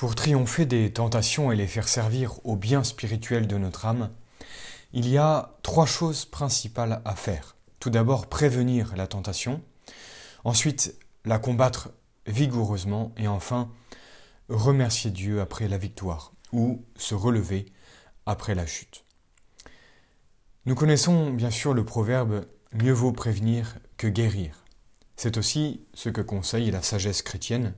Pour triompher des tentations et les faire servir au bien spirituel de notre âme, il y a trois choses principales à faire. Tout d'abord, prévenir la tentation, ensuite, la combattre vigoureusement, et enfin, remercier Dieu après la victoire, ou se relever après la chute. Nous connaissons bien sûr le proverbe Mieux vaut prévenir que guérir. C'est aussi ce que conseille la sagesse chrétienne.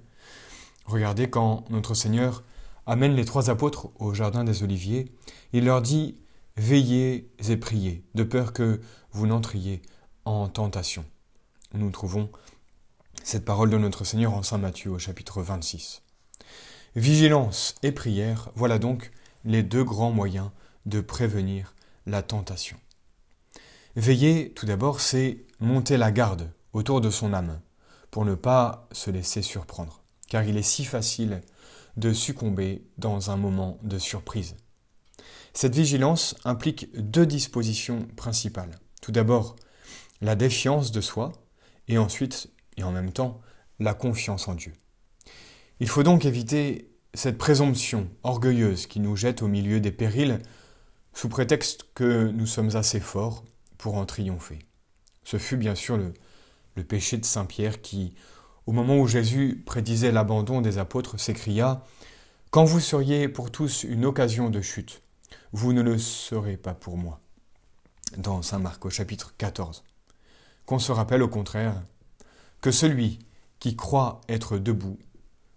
Regardez quand notre Seigneur amène les trois apôtres au Jardin des Oliviers, il leur dit Veillez et priez, de peur que vous n'entriez en tentation. Nous trouvons cette parole de notre Seigneur en Saint Matthieu au chapitre 26. Vigilance et prière, voilà donc les deux grands moyens de prévenir la tentation. Veiller, tout d'abord, c'est monter la garde autour de son âme, pour ne pas se laisser surprendre, car il est si facile de succomber dans un moment de surprise. Cette vigilance implique deux dispositions principales. Tout d'abord, la défiance de soi, et ensuite, et en même temps, la confiance en Dieu. Il faut donc éviter cette présomption orgueilleuse qui nous jette au milieu des périls sous prétexte que nous sommes assez forts pour en triompher. Ce fut bien sûr le, péché de Saint Pierre qui, au moment où Jésus prédisait l'abandon des apôtres, s'écria Quand vous seriez pour tous une occasion de chute, vous ne le serez pas pour moi. Dans Saint Marc au chapitre 14. Qu'on se rappelle au contraire que celui qui croit être debout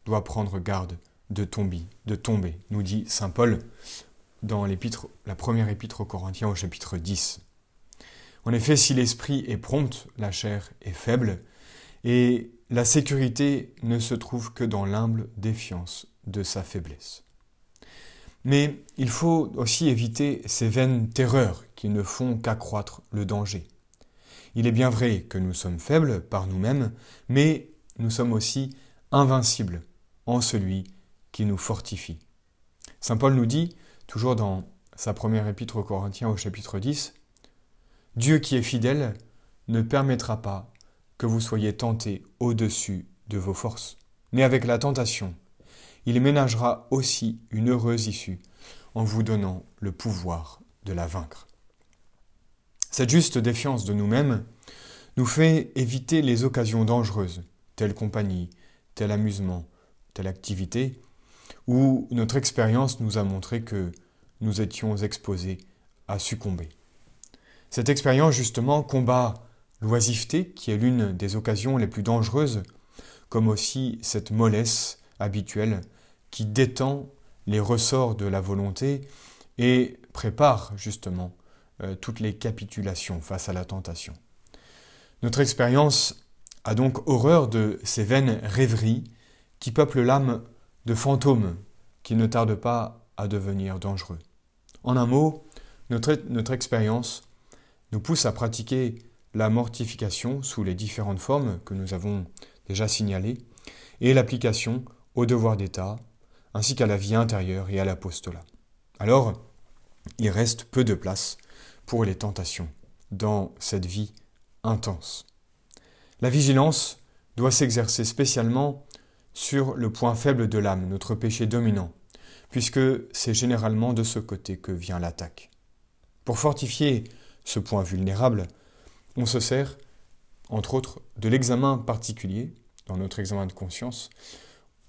doit prendre garde de tomber, de tomber, nous dit Saint Paul dans la première épître aux Corinthiens au chapitre 10. En effet, si l'esprit est prompt, la chair est faible, et la sécurité ne se trouve que dans l'humble défiance de sa faiblesse. Mais il faut aussi éviter ces vaines terreurs qui ne font qu'accroître le danger. Il est bien vrai que nous sommes faibles par nous-mêmes, mais nous sommes aussi invincibles en celui qui nous fortifie. Saint Paul nous dit, toujours dans sa première épître aux Corinthiens au chapitre 10, Dieu qui est fidèle ne permettra pas que vous soyez tentés au-dessus de vos forces. Mais avec la tentation, il ménagera aussi une heureuse issue en vous donnant le pouvoir de la vaincre. Cette juste défiance de nous-mêmes nous fait éviter les occasions dangereuses, telle compagnie, tel amusement, telle activité, où notre expérience nous a montré que nous étions exposés à succomber. Cette expérience, justement, combat l'oisiveté, qui est l'une des occasions les plus dangereuses, comme aussi cette mollesse habituelle qui détend les ressorts de la volonté et prépare justement euh, toutes les capitulations face à la tentation. Notre expérience a donc horreur de ces vaines rêveries qui peuplent l'âme de fantômes qui ne tardent pas à devenir dangereux. En un mot, notre, notre expérience nous pousse à pratiquer la mortification sous les différentes formes que nous avons déjà signalées et l'application au devoir d'État, ainsi qu'à la vie intérieure et à l'apostolat. Alors, il reste peu de place pour les tentations dans cette vie intense. La vigilance doit s'exercer spécialement sur le point faible de l'âme, notre péché dominant, puisque c'est généralement de ce côté que vient l'attaque. Pour fortifier ce point vulnérable, on se sert, entre autres, de l'examen particulier, dans notre examen de conscience,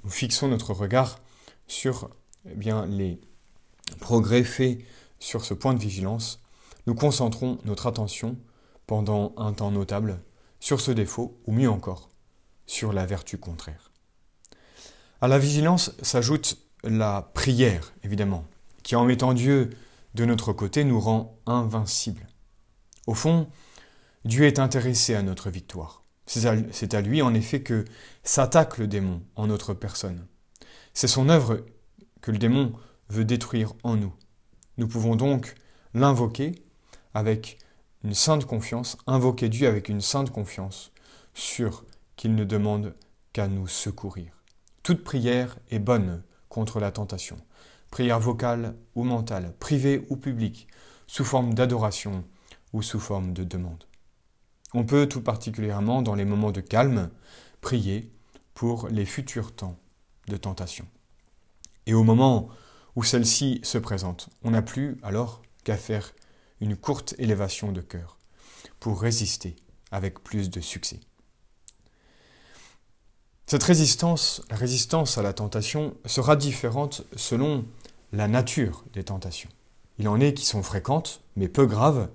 nous fixons notre regard sur eh bien, les progrès faits sur ce point de vigilance, nous concentrons notre attention pendant un temps notable sur ce défaut, ou mieux encore, sur la vertu contraire. À la vigilance s'ajoute la prière, évidemment, qui en mettant Dieu de notre côté nous rend invincibles. Au fond, Dieu est intéressé à notre victoire. C'est à lui, en effet, que s'attaque le démon en notre personne. C'est son œuvre que le démon veut détruire en nous. Nous pouvons donc l'invoquer avec une sainte confiance, invoquer Dieu avec une sainte confiance, sûr qu'il ne demande qu'à nous secourir. Toute prière est bonne contre la tentation. Prière vocale ou mentale, privée ou publique, sous forme d'adoration, ou sous forme de demande. On peut tout particulièrement dans les moments de calme prier pour les futurs temps de tentation. Et au moment où celle-ci se présente, on n'a plus alors qu'à faire une courte élévation de cœur pour résister avec plus de succès. Cette résistance, la résistance à la tentation, sera différente selon la nature des tentations. Il en est qui sont fréquentes, mais peu graves.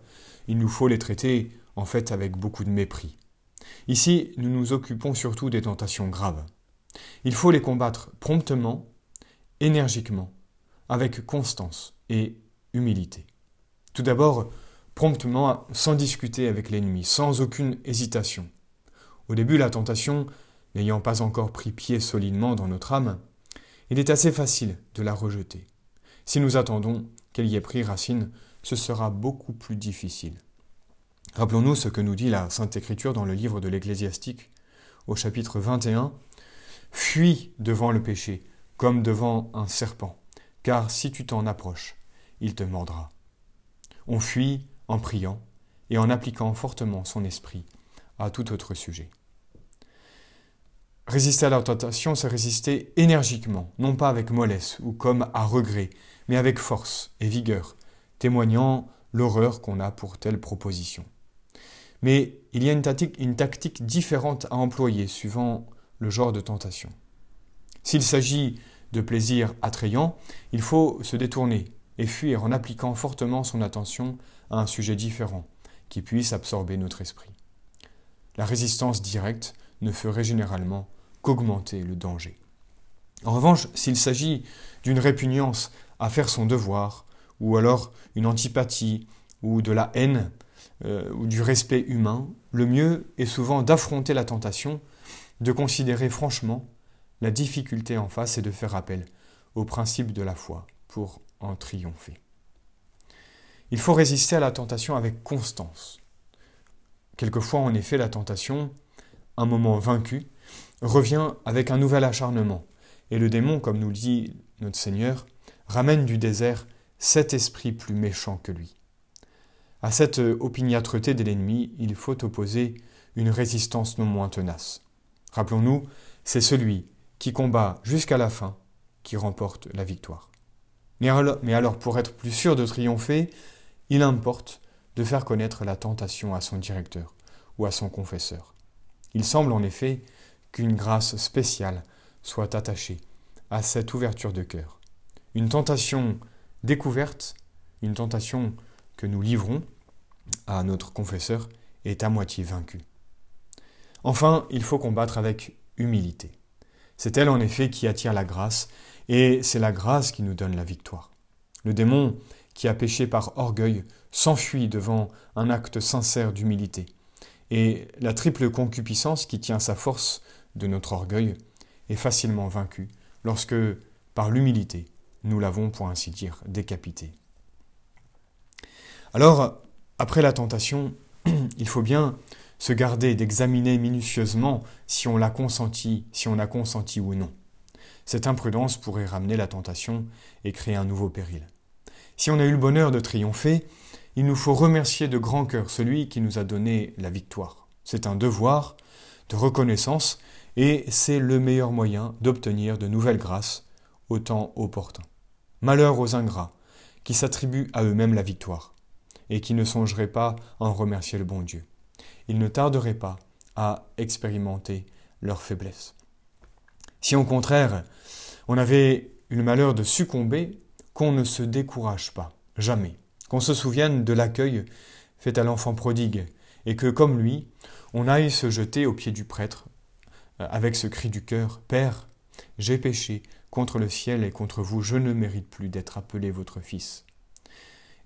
Il nous faut les traiter en fait avec beaucoup de mépris. Ici, nous nous occupons surtout des tentations graves. Il faut les combattre promptement, énergiquement, avec constance et humilité. Tout d'abord, promptement, sans discuter avec l'ennemi, sans aucune hésitation. Au début, la tentation n'ayant pas encore pris pied solidement dans notre âme, il est assez facile de la rejeter. Si nous attendons qu'elle y ait pris racine, ce sera beaucoup plus difficile. Rappelons-nous ce que nous dit la Sainte Écriture dans le livre de l'Ecclésiastique, au chapitre 21. Fuis devant le péché, comme devant un serpent, car si tu t'en approches, il te mordra. On fuit en priant et en appliquant fortement son esprit à tout autre sujet. Résister à la tentation, c'est résister énergiquement, non pas avec mollesse ou comme à regret, mais avec force et vigueur, témoignant l'horreur qu'on a pour telle proposition. Mais il y a une tactique, différente à employer suivant le genre de tentation. S'il s'agit de plaisir attrayant, il faut se détourner et fuir en appliquant fortement son attention à un sujet différent qui puisse absorber notre esprit. La résistance directe ne ferait généralement qu'augmenter le danger. En revanche, s'il s'agit d'une répugnance à faire son devoir, ou alors une antipathie, ou de la haine, euh, ou du respect humain, le mieux est souvent d'affronter la tentation, de considérer franchement la difficulté en face et de faire appel au principe de la foi pour en triompher. Il faut résister à la tentation avec constance. Quelquefois, en effet, la tentation, un moment vaincu, revient avec un nouvel acharnement. Et le démon, comme nous le dit notre Seigneur, ramène du désert sept esprits plus méchants que lui. À cette opiniâtreté de l'ennemi, il faut opposer une résistance non moins tenace. Rappelons-nous, c'est celui qui combat jusqu'à la fin qui remporte la victoire. Mais alors, pour être plus sûr de triompher, il importe de faire connaître la tentation à son directeur ou à son confesseur. Il semble en effet qu'une grâce spéciale soit attachée à cette ouverture de cœur. Une tentation découverte, une tentation nous livrons à notre confesseur est à moitié vaincue. Enfin, il faut combattre avec humilité. C'est elle en effet qui attire la grâce, et c'est la grâce qui nous donne la victoire. Le démon, qui a péché par orgueil, s'enfuit devant un acte sincère d'humilité. Et la triple concupiscence qui tient sa force de notre orgueil est facilement vaincu lorsque, par l'humilité, nous l'avons, pour ainsi dire, décapité. Alors, après la tentation, il faut bien se garder d'examiner minutieusement si on l'a consenti, si on a consenti ou non. Cette imprudence pourrait ramener la tentation et créer un nouveau péril. Si on a eu le bonheur de triompher, il nous faut remercier de grand cœur celui qui nous a donné la victoire. C'est un devoir de reconnaissance et c'est le meilleur moyen d'obtenir de nouvelles grâces au temps opportun. Malheur aux ingrats qui s'attribuent à eux-mêmes la victoire et qui ne songeraient pas à en remercier le bon Dieu. Ils ne tarderaient pas à expérimenter leur faiblesse. Si au contraire, on avait eu le malheur de succomber, qu'on ne se décourage pas, jamais, qu'on se souvienne de l'accueil fait à l'enfant prodigue, et que, comme lui, on aille se jeter aux pieds du prêtre euh, avec ce cri du cœur Père, j'ai péché contre le ciel et contre vous, je ne mérite plus d'être appelé votre fils.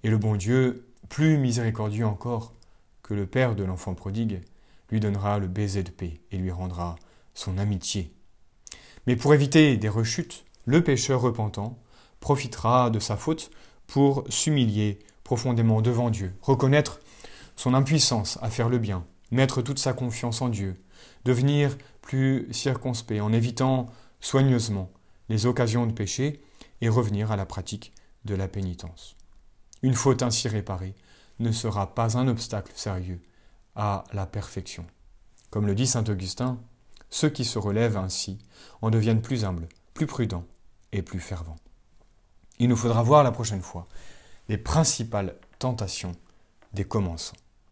Et le bon Dieu, plus miséricordieux encore que le Père de l'enfant prodigue, lui donnera le baiser de paix et lui rendra son amitié. Mais pour éviter des rechutes, le pécheur repentant profitera de sa faute pour s'humilier profondément devant Dieu, reconnaître son impuissance à faire le bien, mettre toute sa confiance en Dieu, devenir plus circonspect en évitant soigneusement les occasions de péché et revenir à la pratique de la pénitence. Une faute ainsi réparée ne sera pas un obstacle sérieux à la perfection. Comme le dit saint Augustin, ceux qui se relèvent ainsi en deviennent plus humbles, plus prudents et plus fervent. Il nous faudra voir la prochaine fois les principales tentations des commençants.